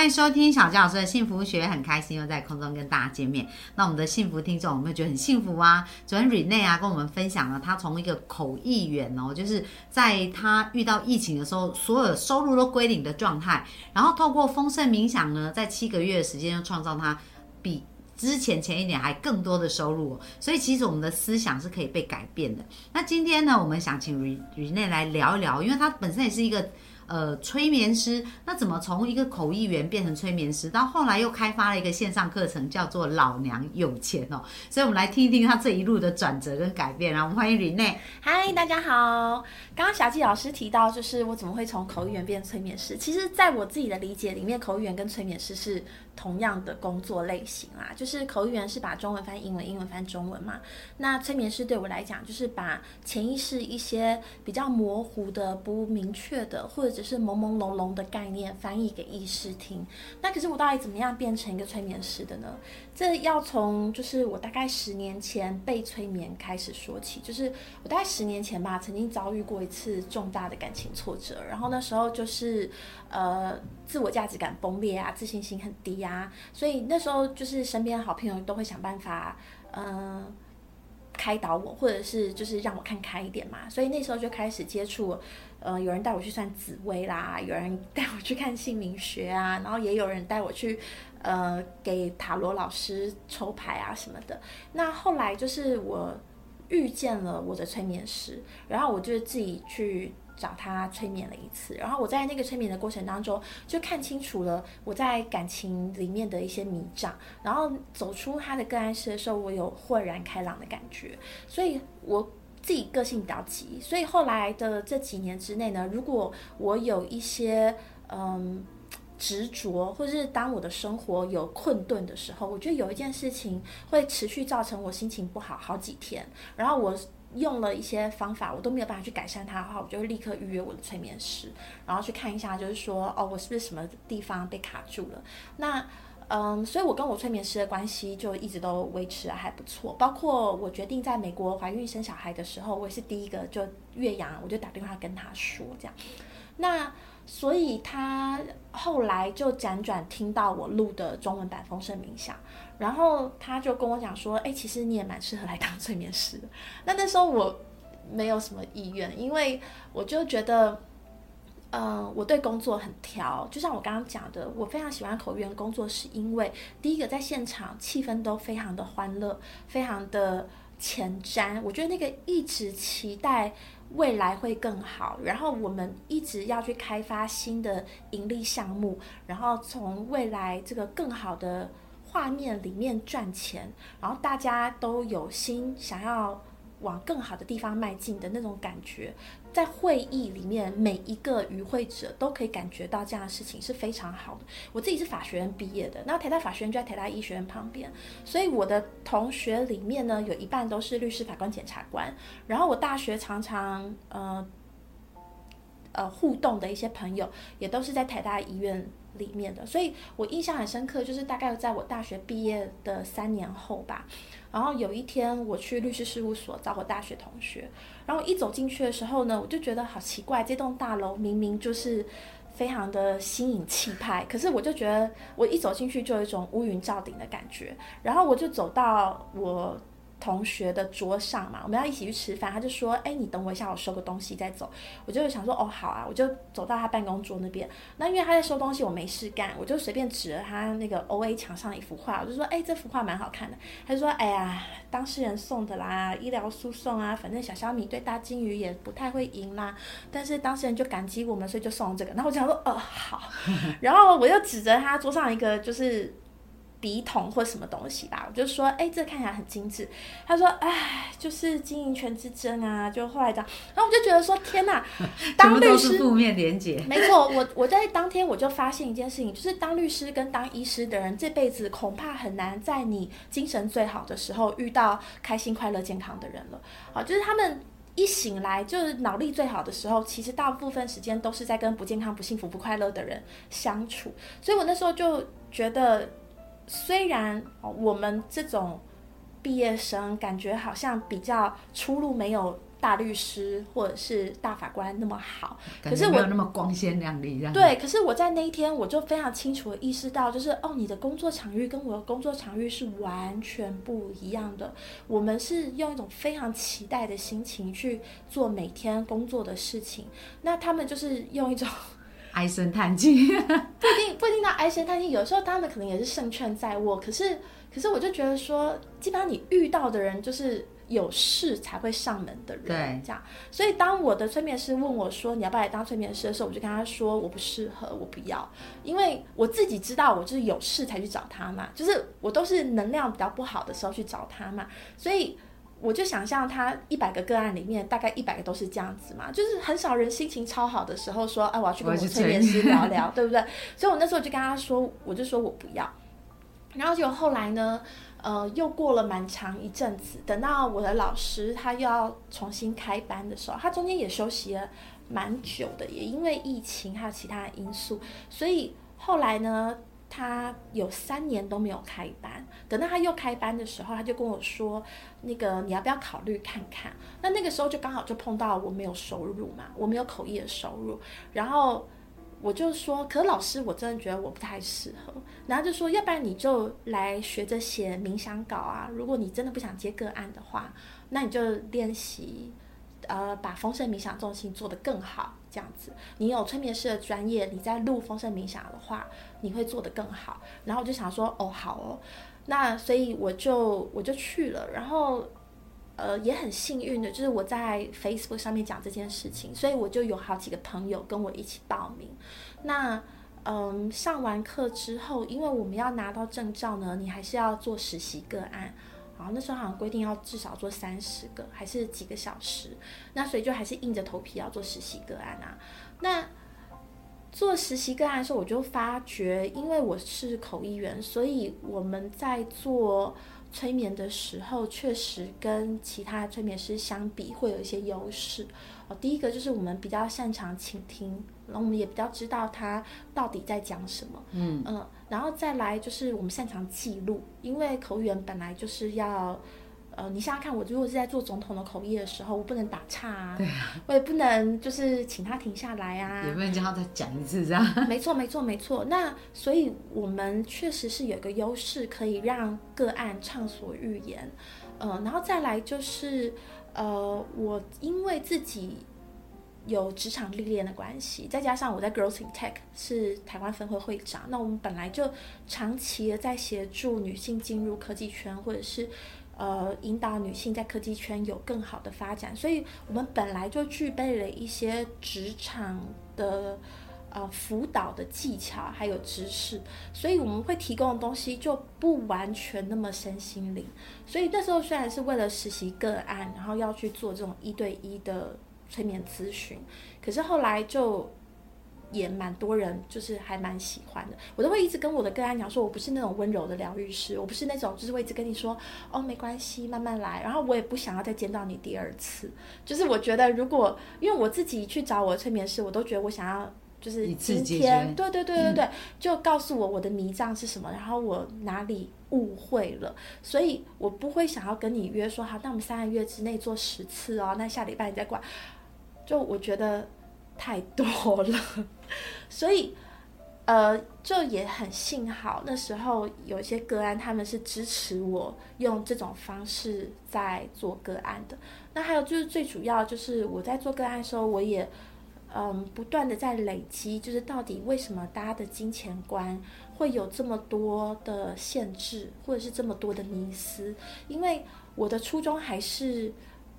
欢迎收听小纪老师的幸福学，很开心又在空中跟大家见面。那我们的幸福听众，有没有觉得很幸福啊？昨天 Rene 啊跟我们分享了，他从一个口译员哦，就是在他遇到疫情的时候，所有收入都归零的状态，然后透过丰盛冥想呢，在七个月的时间，就创造他比之前前一年还更多的收入、所以其实我们的思想是可以被改变的。那今天呢，我们想请 Rene 来聊一聊，因为他本身也是一个。呃，催眠师，那怎么从一个口译员变成催眠师？到后来又开发了一个线上课程，叫做“老娘有钱”哦。所以，我们来听一听他这一路的转折跟改变。然后，我们欢迎林内。嗨，大家好。刚刚小纪老师提到，就是我怎么会从口译员变催眠师？其实，在我自己的理解里面，口译员跟催眠师是同样的工作类型啦。就是口译员是把中文翻英文，英文翻中文嘛。那催眠师对我来讲，就是把潜意识一些比较模糊的、不明确的，或者只是朦朦胧胧的概念翻译给意识听。那可是我到底怎么样变成一个催眠师的呢？这要从就是我大概十年前被催眠开始说起。就是我大概十年前吧，曾经遭遇过一次重大的感情挫折，然后那时候就是呃自我价值感崩裂啊，自信心很低啊，啊所以那时候就是身边的好朋友都会想办法嗯。开导我，或者是就是让我看开一点嘛，所以那时候就开始接触，呃，有人带我去算紫薇啦，有人 带我去看姓名学啊，然后也有人带我去，呃，给塔罗老师抽牌啊什么的。那后来就是我遇见了我的催眠师，然后我就自己去。找他催眠了一次，然后我在那个催眠的过程当中，就看清楚了我在感情里面的一些迷障，然后走出他的个案室的时候，我有豁然开朗的感觉。所以我自己个性比较急，所以后来的这几年之内呢，如果我有一些嗯执着，或者是当我的生活有困顿的时候，我觉得有一件事情会持续造成我心情不好好几天，然后我。用了一些方法，我都没有办法去改善它的话，我就会立刻预约我的催眠师，然后去看一下，就是说，哦，我是不是什么地方被卡住了？那，嗯，所以我跟我催眠师的关系就一直都维持的还不错。包括我决定在美国怀孕生小孩的时候，我也是第一个就岳阳，我就打电话跟他说这样。那所以他后来就辗转听到我录的中文版风声冥想。然后他就跟我讲说：“哎，其实你也蛮适合来当催眠师的。”那那时候我没有什么意愿，因为我就觉得，嗯，我对工作很挑。就像我刚刚讲的，我非常喜欢口译员工作，是因为第一个在现场气氛都非常的欢乐，非常的前瞻。我觉得那个一直期待未来会更好，然后我们一直要去开发新的盈利项目，然后从未来这个更好的。画面里面赚钱，然后大家都有心想要往更好的地方迈进的那种感觉，在会议里面每一个与会者都可以感觉到这样的事情是非常好的。我自己是法学院毕业的，那台大法学院就在台大医学院旁边，所以我的同学里面呢有一半都是律师、法官、检察官。然后我大学常常呃呃互动的一些朋友，也都是在台大医院。里面的，所以我印象很深刻，就是大概在我大学毕业的三年后吧，然后有一天我去律师事务所找我大学同学，然后一走进去的时候呢，我就觉得好奇怪，这栋大楼明明就是非常的新颖气派，可是我就觉得我一走进去就有一种乌云罩顶的感觉，然后我就走到我。同学的桌上嘛，我们要一起去吃饭，他就说：“哎，你等我一下，我收个东西再走。”我就想说：“哦，好啊。”我就走到他办公桌那边。那因为他在收东西，我没事干，我就随便指了他那个 O A 墙上一幅画，我就说：“哎，这幅画蛮好看的。”他就说：“哎呀，当事人送的啦，医疗诉讼啊，反正小小米对大金鱼也不太会赢啦。但是当事人就感激我们，所以就送了这个。”然后我就想说：“哦，好。”然后我又指着他桌上一个就是。笔筒或什么东西吧，我就说，哎，这看起来很精致。他说，哎，就是经营权之争啊。就后来讲，然后我就觉得说，天哪，当律师负面连结。没错，我我在当天我就发现一件事情，就是当律师跟当医师的人，这辈子恐怕很难在你精神最好的时候遇到开心、快乐、健康的人了。好，就是他们。一醒来就是脑力最好的时候，其实大部分时间都是在跟不健康、不幸福、不快乐的人相处。所以我那时候就觉得，虽然我们这种毕业生感觉好像比较出路没有。大律师或者是大法官那么好，可是没有那么光鲜亮丽。对，可是我在那一天我就非常清楚的意识到，就是哦，你的工作场域跟我的工作场域是完全不一样的。我们是用一种非常期待的心情去做每天工作的事情，那他们就是用一种唉声叹气，不一定不一定到唉声叹气，有时候他们可能也是胜券在握。可是可是我就觉得说，基本上你遇到的人就是。有事才会上门的人，这样。所以当我的催眠师问我说你要不要来当催眠师的时候，我就跟他说我不适合，我不要，因为我自己知道我就是有事才去找他嘛，就是我都是能量比较不好的时候去找他嘛，所以我就想象他一百个个案里面大概一百个都是这样子嘛，就是很少人心情超好的时候说哎我要去跟我催眠师聊聊，对不对？所以我那时候就跟他说，我就说我不要，然后就后来呢。呃，又过了蛮长一阵子，等到我的老师他又要重新开班的时候，他中间也休息了蛮久的，也因为疫情还有其他的因素，所以后来呢，他有三年都没有开班。等到他又开班的时候，他就跟我说：“那个你要不要考虑看看？”那那个时候就刚好就碰到我没有收入嘛，我没有口译的收入，然后。我就说，可是老师，我真的觉得我不太适合。然后就说，要不然你就来学着写冥想稿啊。如果你真的不想接个案的话，那你就练习，呃，把丰盛冥想中心做得更好。这样子，你有催眠师的专业，你在录丰盛冥想的话，你会做得更好。然后我就想说，哦，好哦。那所以我就我就去了，然后。呃，也很幸运的，就是我在 Facebook 上面讲这件事情，所以我就有好几个朋友跟我一起报名。那，嗯，上完课之后，因为我们要拿到证照呢，你还是要做实习个案。然后那时候好像规定要至少做三十个，还是几个小时。那所以就还是硬着头皮要做实习个案啊。那做实习个案的时候，我就发觉，因为我是口译员，所以我们在做。催眠的时候，确实跟其他催眠师相比会有一些优势。哦，第一个就是我们比较擅长倾听，然后我们也比较知道他到底在讲什么。嗯嗯，然后再来就是我们擅长记录，因为口语员本来就是要。呃，你想想看，我如果是在做总统的口译的时候，我不能打岔啊，对啊，我也不能就是请他停下来啊，也不能叫他再讲一次这样。没错，没错，没错。那所以我们确实是有一个优势，可以让个案畅所欲言。呃，然后再来就是，呃，我因为自己有职场历练的关系，再加上我在 Growth in Tech 是台湾分会会长，那我们本来就长期的在协助女性进入科技圈，或者是。呃，引导女性在科技圈有更好的发展，所以我们本来就具备了一些职场的呃辅导的技巧还有知识，所以我们会提供的东西就不完全那么身心灵。所以那时候虽然是为了实习个案，然后要去做这种一对一的催眠咨询，可是后来就。也蛮多人，就是还蛮喜欢的。我都会一直跟我的个案讲说，我不是那种温柔的疗愈师，我不是那种就是会一直跟你说，哦，没关系，慢慢来。然后我也不想要再见到你第二次。就是我觉得，如果因为我自己去找我的催眠师，我都觉得我想要就是今天，对对对对对，就告诉我我的迷障是什么，然后我哪里误会了，所以我不会想要跟你约说，好，那我们三个月之内做十次哦，那下礼拜你再管。就我觉得。太多了，所以，呃，就也很幸好那时候有些个案，他们是支持我用这种方式在做个案的。那还有就是最主要就是我在做个案的时候，我也嗯不断的在累积，就是到底为什么大家的金钱观会有这么多的限制，或者是这么多的迷思？因为我的初衷还是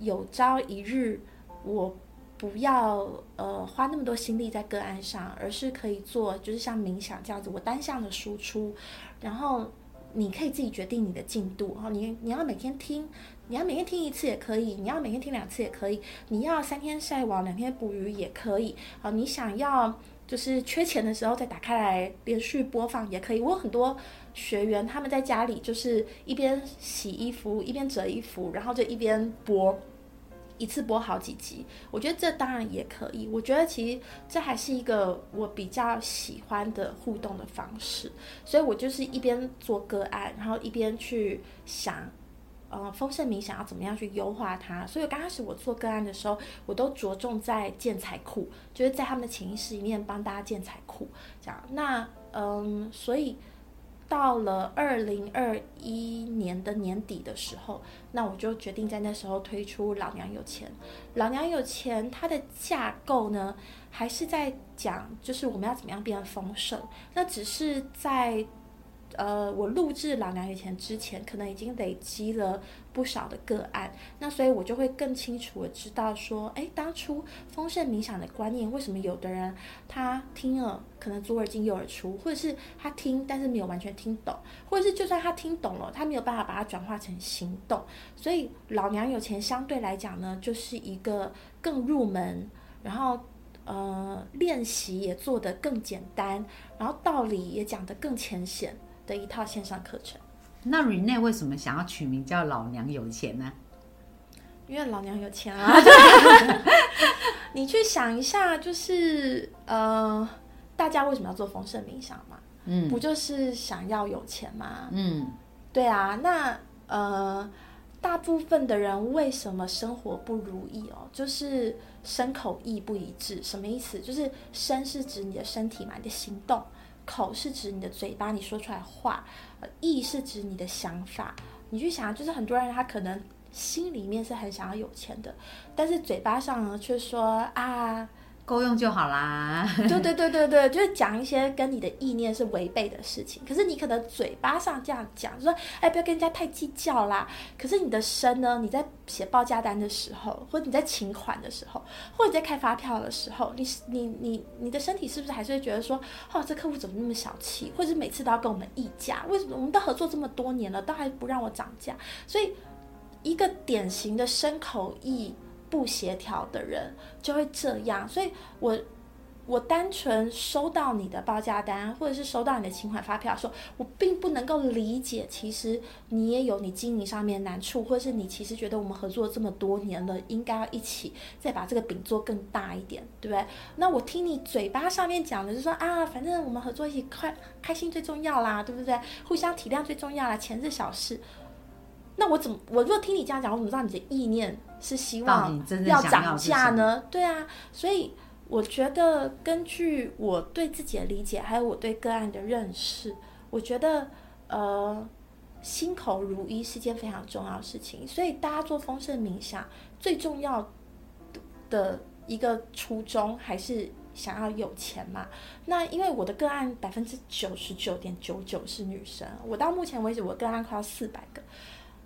有朝一日我。不要呃花那么多心力在个案上，而是可以做就是像冥想这样子，我单向的输出，然后你可以自己决定你的进度，然后你你要每天听，你要每天听一次也可以，你要每天听两次也可以，你要三天晒网两天捕鱼也可以，啊，你想要就是缺钱的时候再打开来连续播放也可以。我有很多学员他们在家里就是一边洗衣服一边折衣服，然后就一边播。一次播好几集，我觉得这当然也可以。我觉得其实这还是一个我比较喜欢的互动的方式，所以我就是一边做个案，然后一边去想，呃，丰盛冥想要怎么样去优化它。所以刚开始我做个案的时候，我都着重在建财库，就是在他们的潜意识里面帮大家建财库，这样。那嗯，所以。到了二零二一年的年底的时候，那我就决定在那时候推出《老娘有钱》。《老娘有钱》它的架构呢，还是在讲，就是我们要怎么样变得丰盛。那只是在。呃，我录制老娘以前之前，可能已经累积了不少的个案，那所以我就会更清楚的知道说，哎，当初丰盛冥想的观念，为什么有的人他听了可能左耳进右耳出，或者是他听但是没有完全听懂，或者是就算他听懂了，他没有办法把它转化成行动。所以老娘有钱相对来讲呢，就是一个更入门，然后呃练习也做得更简单，然后道理也讲得更浅显。的一套线上课程。那 Rene 为什么想要取名叫“老娘有钱”呢？因为老娘有钱啊！你去想一下，就是呃，大家为什么要做丰盛冥想嘛？嗯，不就是想要有钱吗？嗯，对啊。那呃，大部分的人为什么生活不如意哦？就是身口意不一致。什么意思？就是身是指你的身体嘛，你的行动。口是指你的嘴巴，你说出来话；意是指你的想法。你去想，就是很多人他可能心里面是很想要有钱的，但是嘴巴上呢却说啊。够用就好啦。对对对对对，就是讲一些跟你的意念是违背的事情。可是你可能嘴巴上这样讲，说哎不要跟人家太计较啦。可是你的身呢？你在写报价单的时候，或者你在请款的时候，或者你在开发票的时候，你你你你的身体是不是还是会觉得说，哦这客户怎么那么小气，或者是每次都要跟我们议价？为什么我们都合作这么多年了，都还不让我涨价？所以一个典型的身口意。不协调的人就会这样，所以我我单纯收到你的报价单，或者是收到你的请款发票，说我并不能够理解，其实你也有你经营上面难处，或者是你其实觉得我们合作这么多年了，应该要一起再把这个饼做更大一点，对不对？那我听你嘴巴上面讲的，就说啊，反正我们合作一起快开心最重要啦，对不对？互相体谅最重要啦，钱是小事。那我怎么？我如果听你这样讲，我怎么知道你的意念是希望要涨价呢？对啊，所以我觉得根据我对自己的理解，还有我对个案的认识，我觉得呃，心口如一是件非常重要的事情。所以大家做丰盛冥想，最重要的一个初衷还是想要有钱嘛。那因为我的个案百分之九十九点九九是女生，我到目前为止我个案快要四百个。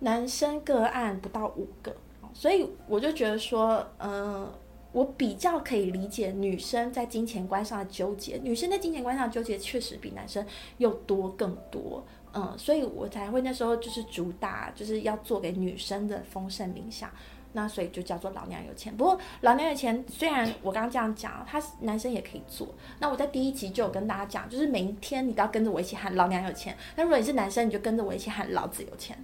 男生个案不到五个，所以我就觉得说，嗯，我比较可以理解女生在金钱观上的纠结。女生在金钱观上的纠结确实比男生又多更多，嗯，所以我才会那时候就是主打就是要做给女生的丰盛冥想，那所以就叫做老娘有钱。不过老娘有钱虽然我刚刚这样讲，他男生也可以做。那我在第一集就有跟大家讲，就是每一天你都要跟着我一起喊老娘有钱。那如果你是男生，你就跟着我一起喊老子有钱。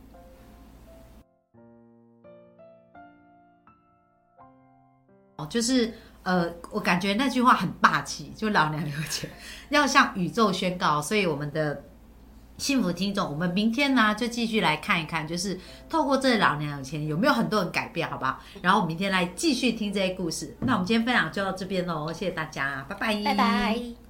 就是呃，我感觉那句话很霸气，就老娘有钱，要向宇宙宣告。所以我们的幸福听众，我们明天呢就继续来看一看，就是透过这老娘有钱有没有很多人改变，好不好？然后我明天来继续听这些故事。那我们今天分享就到这边喽，谢谢大家，拜拜，拜拜。